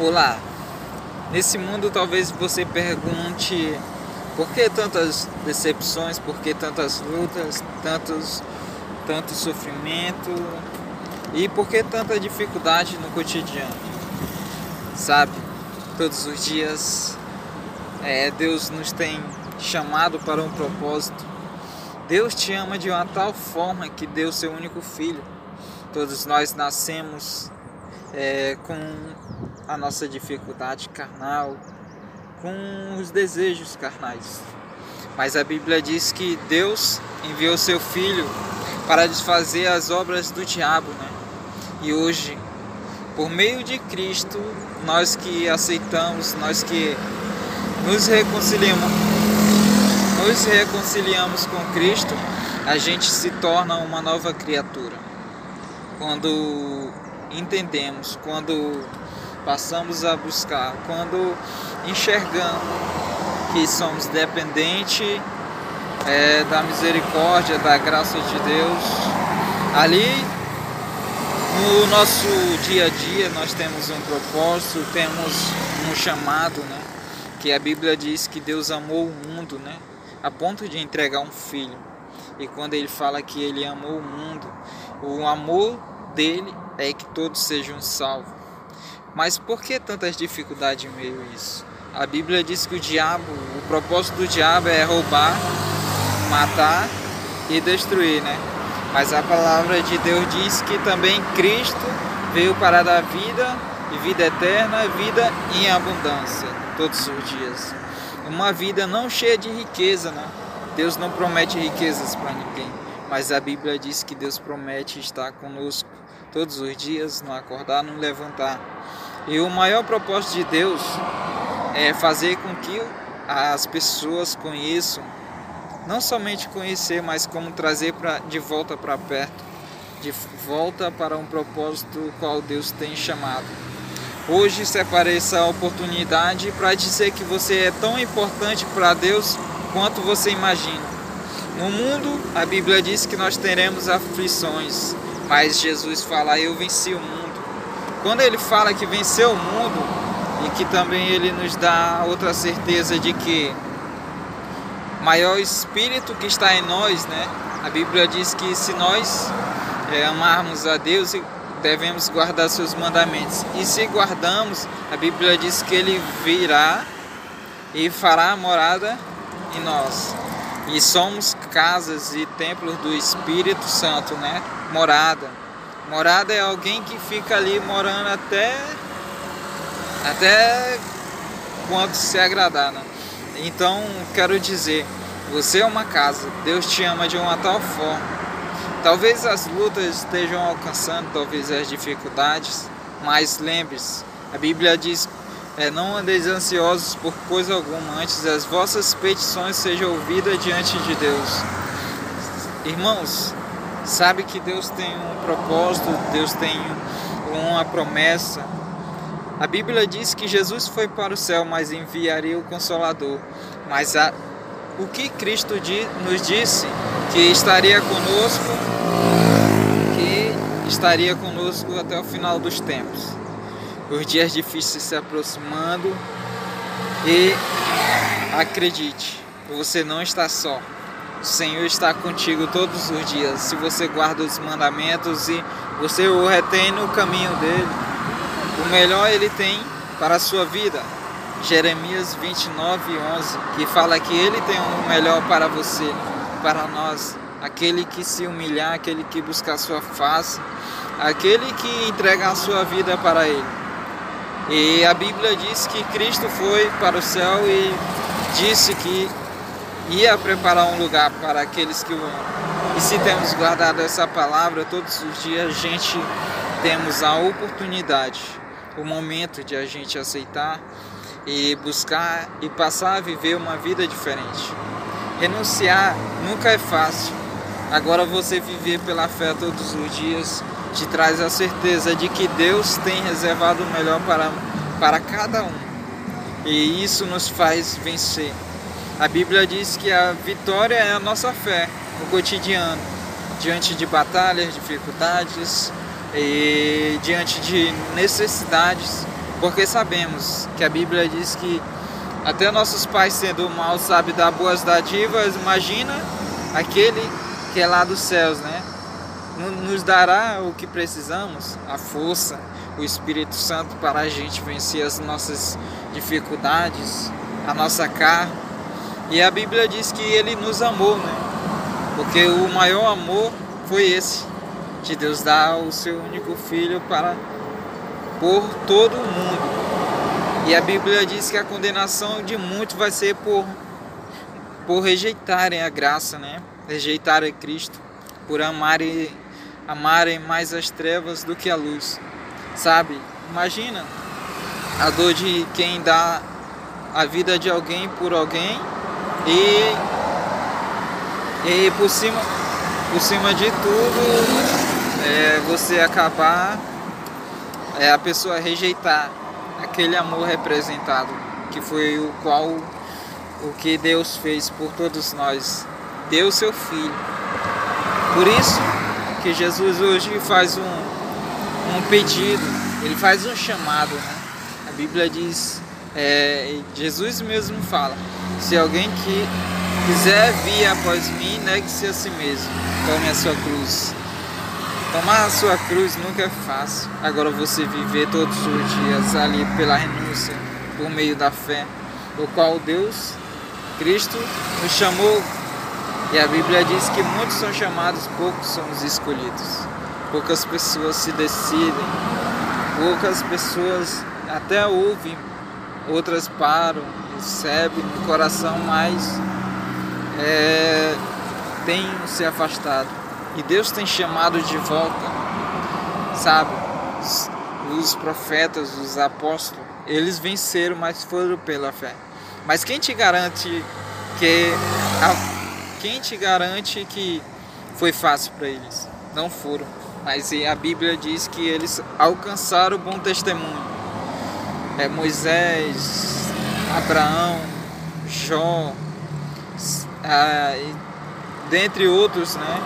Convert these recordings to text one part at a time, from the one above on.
Olá, nesse mundo talvez você pergunte por que tantas decepções, por que tantas lutas, tantos, tanto sofrimento e por que tanta dificuldade no cotidiano. Sabe, todos os dias é, Deus nos tem chamado para um propósito. Deus te ama de uma tal forma que deu seu único filho. Todos nós nascemos é, com a nossa dificuldade carnal, com os desejos carnais. Mas a Bíblia diz que Deus enviou seu Filho para desfazer as obras do diabo, né? E hoje, por meio de Cristo, nós que aceitamos, nós que nos reconciliamos, nos reconciliamos com Cristo, a gente se torna uma nova criatura. Quando entendemos, quando passamos a buscar, quando enxergamos que somos dependentes é, da misericórdia, da graça de Deus, ali no nosso dia a dia nós temos um propósito, temos um chamado, né? Que a Bíblia diz que Deus amou o mundo, né? A ponto de entregar um filho. E quando ele fala que ele amou o mundo, o amor dele é que todos sejam salvos. Mas por que tantas dificuldades em meio a isso? A Bíblia diz que o diabo, o propósito do diabo é roubar, matar e destruir, né? Mas a palavra de Deus diz que também Cristo veio para dar vida e vida eterna, vida em abundância, todos os dias. Uma vida não cheia de riqueza, né? Deus não promete riquezas para ninguém, mas a Bíblia diz que Deus promete estar conosco todos os dias, no acordar, no levantar. E o maior propósito de Deus é fazer com que as pessoas conheçam, não somente conhecer, mas como trazer pra, de volta para perto, de volta para um propósito qual Deus tem chamado. Hoje separei essa oportunidade para dizer que você é tão importante para Deus quanto você imagina. No mundo, a Bíblia diz que nós teremos aflições, mas Jesus fala: Eu venci o mundo. Quando ele fala que venceu o mundo e que também ele nos dá outra certeza de que maior espírito que está em nós, né? A Bíblia diz que se nós é, amarmos a Deus, devemos guardar seus mandamentos. E se guardamos, a Bíblia diz que ele virá e fará morada em nós. E somos casas e templos do Espírito Santo, né? Morada. Morada é alguém que fica ali morando até até quando se agradar, né? Então, quero dizer, você é uma casa. Deus te ama de uma tal forma. Talvez as lutas estejam alcançando, talvez as dificuldades, mas lembre-se, a Bíblia diz é, não andeis ansiosos por coisa alguma, antes as vossas petições sejam ouvidas diante de Deus. Irmãos, sabe que Deus tem um propósito, Deus tem uma promessa. A Bíblia diz que Jesus foi para o céu, mas enviaria o Consolador. Mas a, o que Cristo di, nos disse? Que estaria conosco, que estaria conosco até o final dos tempos os dias difíceis se aproximando e acredite, você não está só. O Senhor está contigo todos os dias. Se você guarda os mandamentos e você o retém no caminho dele, o melhor ele tem para a sua vida. Jeremias 29, 11, que fala que ele tem o melhor para você, para nós. Aquele que se humilhar, aquele que buscar sua face, aquele que entregar a sua vida para ele. E a Bíblia diz que Cristo foi para o céu e disse que ia preparar um lugar para aqueles que o amam. E se temos guardado essa palavra todos os dias, a gente temos a oportunidade, o momento de a gente aceitar e buscar e passar a viver uma vida diferente. Renunciar nunca é fácil. Agora você viver pela fé todos os dias te traz a certeza de que Deus tem reservado o melhor para, para cada um. E isso nos faz vencer. A Bíblia diz que a vitória é a nossa fé no cotidiano, diante de batalhas, dificuldades e diante de necessidades. Porque sabemos que a Bíblia diz que até nossos pais sendo mal sabe dar boas dadivas, imagina aquele que é lá dos céus, né? Nos dará o que precisamos, a força, o Espírito Santo para a gente vencer as nossas dificuldades, a nossa carne. E a Bíblia diz que ele nos amou, né? Porque o maior amor foi esse, de Deus dar o seu único filho para por todo o mundo. E a Bíblia diz que a condenação de muitos vai ser por, por rejeitarem a graça, né? Rejeitarem Cristo, por amarem, amarem mais as trevas do que a luz. Sabe? Imagina a dor de quem dá a vida de alguém por alguém e, e por cima por cima de tudo é, você acabar é a pessoa rejeitar aquele amor representado, que foi o qual o que Deus fez por todos nós, deu seu filho. Por isso que Jesus hoje faz um, um pedido, ele faz um chamado. Né? A Bíblia diz, é, Jesus mesmo fala, se alguém que quiser vir após mim, negue-se a si mesmo, tome a sua cruz Tomar a sua cruz nunca é fácil. Agora você viver todos os dias ali pela renúncia, por meio da fé, o qual Deus, Cristo, nos chamou. E a Bíblia diz que muitos são chamados, poucos são os escolhidos. Poucas pessoas se decidem, poucas pessoas até ouvem, outras param, recebem no coração, mas é, têm se afastado. E Deus tem chamado de volta, sabe? Os profetas, os apóstolos, eles venceram, mas foram pela fé. Mas quem te garante que quem te garante que foi fácil para eles? Não foram. Mas a Bíblia diz que eles alcançaram o bom testemunho. É Moisés, Abraão, Jó, ah, dentre outros, né?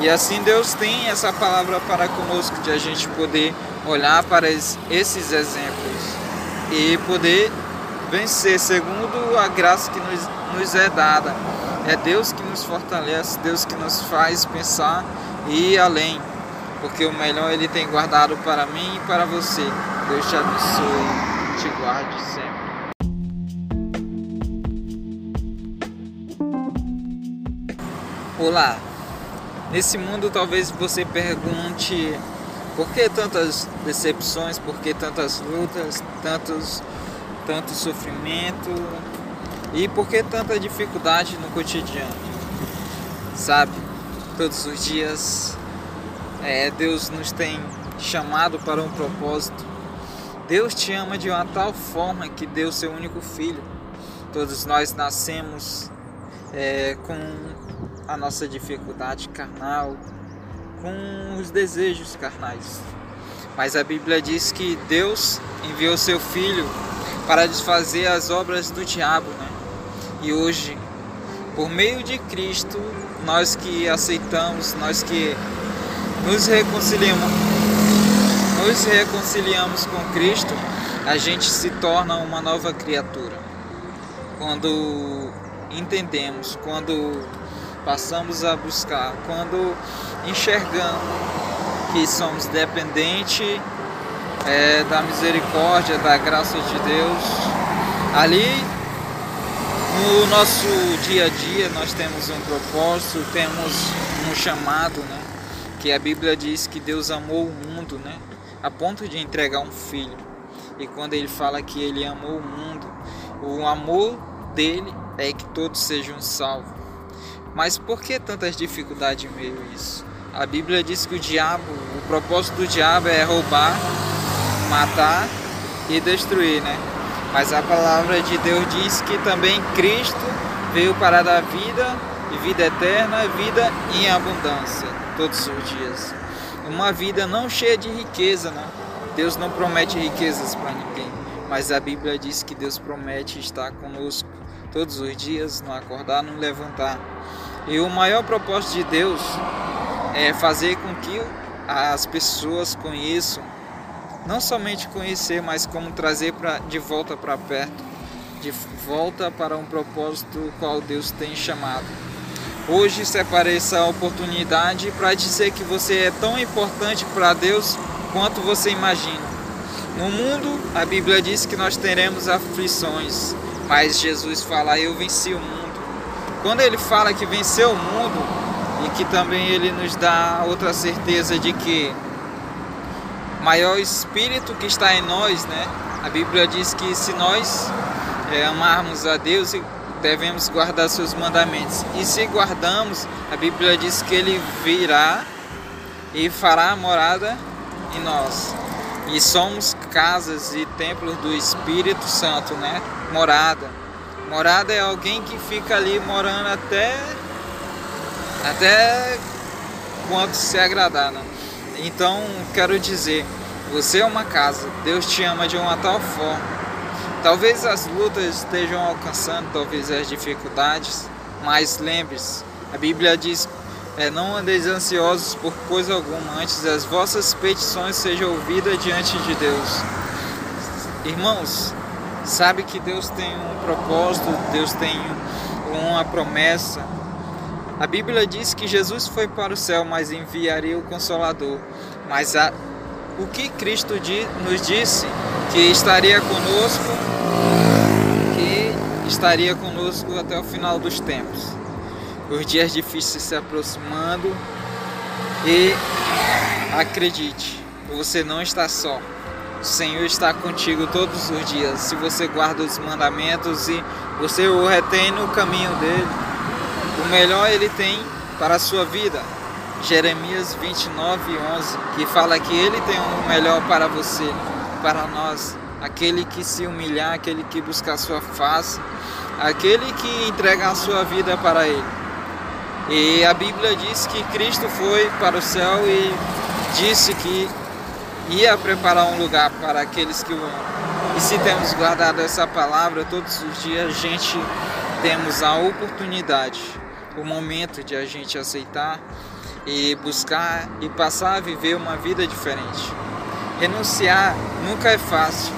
E assim Deus tem essa palavra para conosco, de a gente poder olhar para esses exemplos e poder vencer segundo a graça que nos, nos é dada. É Deus que nos fortalece, Deus que nos faz pensar e ir além, porque o melhor Ele tem guardado para mim e para você. Deus te abençoe, te guarde sempre. Olá, Nesse mundo talvez você pergunte por que tantas decepções, por que tantas lutas, tantos, tanto sofrimento e por que tanta dificuldade no cotidiano. Sabe, todos os dias é, Deus nos tem chamado para um propósito. Deus te ama de uma tal forma que deu seu único filho. Todos nós nascemos é, com a nossa dificuldade carnal, com os desejos carnais. Mas a Bíblia diz que Deus enviou seu Filho para desfazer as obras do diabo, né? E hoje, por meio de Cristo, nós que aceitamos, nós que nos reconciliamos, nos reconciliamos com Cristo, a gente se torna uma nova criatura. Quando entendemos, quando passamos a buscar, quando enxergamos que somos dependentes é, da misericórdia, da graça de Deus, ali no nosso dia a dia nós temos um propósito, temos um chamado, né? Que a Bíblia diz que Deus amou o mundo, né? A ponto de entregar um filho. E quando ele fala que ele amou o mundo, o amor dele é que todos sejam salvos. Mas por que tantas dificuldades em meio a isso? A Bíblia diz que o diabo, o propósito do diabo é roubar, matar e destruir, né? Mas a palavra de Deus diz que também Cristo veio para dar vida e vida eterna, vida em abundância, todos os dias. Uma vida não cheia de riqueza, né? Deus não promete riquezas para ninguém, mas a Bíblia diz que Deus promete estar conosco todos os dias, no acordar, no levantar. E o maior propósito de Deus é fazer com que as pessoas conheçam não somente conhecer, mas como trazer pra, de volta para perto, de volta para um propósito qual Deus tem chamado. Hoje separei essa oportunidade para dizer que você é tão importante para Deus quanto você imagina. No mundo, a Bíblia diz que nós teremos aflições, mas Jesus fala: Eu venci o mundo. Quando ele fala que venceu o mundo e que também ele nos dá outra certeza de que maior espírito que está em nós, né? A Bíblia diz que se nós é, amarmos a Deus, devemos guardar seus mandamentos. E se guardamos, a Bíblia diz que ele virá e fará morada em nós. E somos casas e templos do Espírito Santo, né? Morada. Morada é alguém que fica ali morando até até quanto se agradar, né? Então, quero dizer, você é uma casa. Deus te ama de uma tal forma. Talvez as lutas estejam alcançando, talvez as dificuldades, mas lembre-se, a Bíblia diz: é, não andeis ansiosos por coisa alguma, antes as vossas petições sejam ouvidas diante de Deus. Irmãos, sabe que Deus tem um propósito, Deus tem uma promessa, a Bíblia diz que Jesus foi para o céu, mas enviaria o Consolador. Mas a, o que Cristo di, nos disse que estaria conosco, que estaria conosco até o final dos tempos. Os dias difíceis se aproximando e acredite, você não está só. O Senhor está contigo todos os dias. Se você guarda os mandamentos e você o retém no caminho dele, o melhor ele tem para a sua vida. Jeremias 29, 11, que fala que ele tem o melhor para você, para nós. Aquele que se humilhar, aquele que buscar sua face, aquele que entrega a sua vida para ele. E a Bíblia diz que Cristo foi para o céu e disse que ia preparar um lugar para aqueles que o amam. E se temos guardado essa palavra todos os dias, a gente temos a oportunidade o momento de a gente aceitar e buscar e passar a viver uma vida diferente. Renunciar nunca é fácil.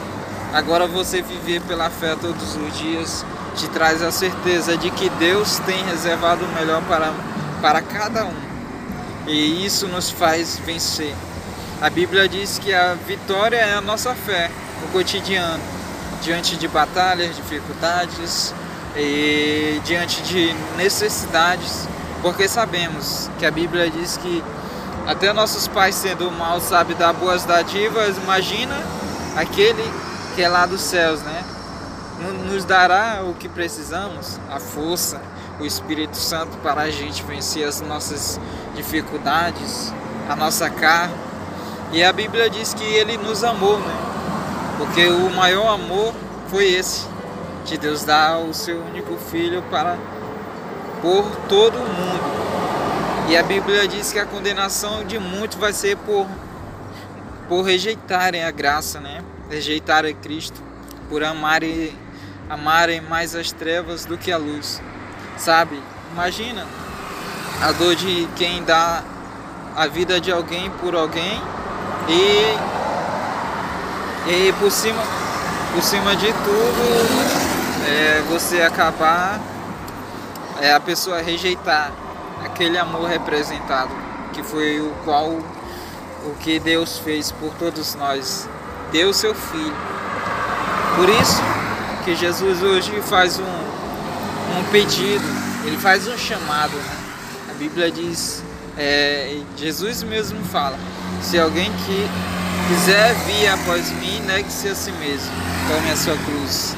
Agora você viver pela fé todos os dias te traz a certeza de que Deus tem reservado o melhor para, para cada um. E isso nos faz vencer. A Bíblia diz que a vitória é a nossa fé no cotidiano, diante de batalhas, dificuldades, e diante de necessidades, porque sabemos que a Bíblia diz que até nossos pais sendo mal sabe dar boas dádivas, imagina aquele que é lá dos céus, né? Nos dará o que precisamos, a força, o Espírito Santo para a gente vencer as nossas dificuldades, a nossa carne. E a Bíblia diz que ele nos amou, né? Porque o maior amor foi esse, de Deus dar o seu único filho para por todo mundo. E a Bíblia diz que a condenação de muitos vai ser por por rejeitarem a graça, né? Rejeitarem Cristo, por amarem amarem mais as trevas do que a luz. Sabe? Imagina a dor de quem dá a vida de alguém por alguém e e por cima por cima de tudo é você acabar, é a pessoa rejeitar aquele amor representado, que foi o qual o que Deus fez por todos nós, deu seu filho. Por isso que Jesus hoje faz um, um pedido, ele faz um chamado. Né? A Bíblia diz, é, Jesus mesmo fala, se alguém que quiser vir após mim, negue-se a si mesmo, tome a sua cruz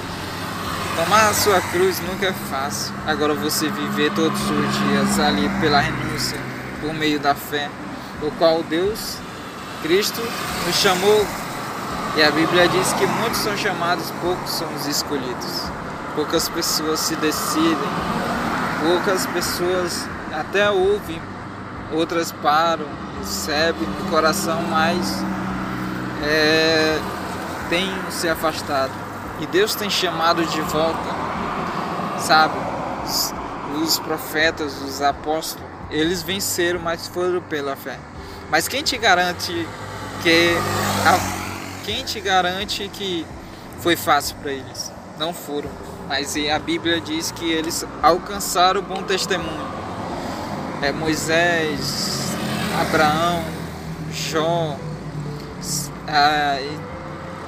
Tomar a sua cruz nunca é fácil. Agora você viver todos os dias ali pela renúncia, por meio da fé, o qual Deus, Cristo, nos chamou. E a Bíblia diz que muitos são chamados, poucos são os escolhidos. Poucas pessoas se decidem, poucas pessoas até ouvem, outras param, recebem no coração, mas é, têm se afastado. E Deus tem chamado de volta, sabe? Os profetas, os apóstolos, eles venceram, mas foram pela fé. Mas quem te garante que quem te garante que foi fácil para eles? Não foram. Mas a Bíblia diz que eles alcançaram o bom testemunho. É Moisés, Abraão, Jó, ah,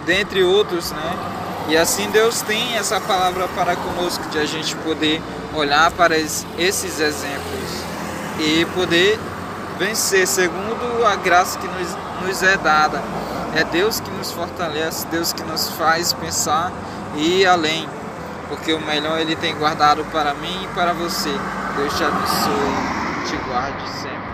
dentre outros, né? E assim Deus tem essa palavra para conosco, de a gente poder olhar para esses exemplos e poder vencer segundo a graça que nos, nos é dada. É Deus que nos fortalece, Deus que nos faz pensar e ir além, porque o melhor Ele tem guardado para mim e para você. Deus te abençoe, te guarde sempre.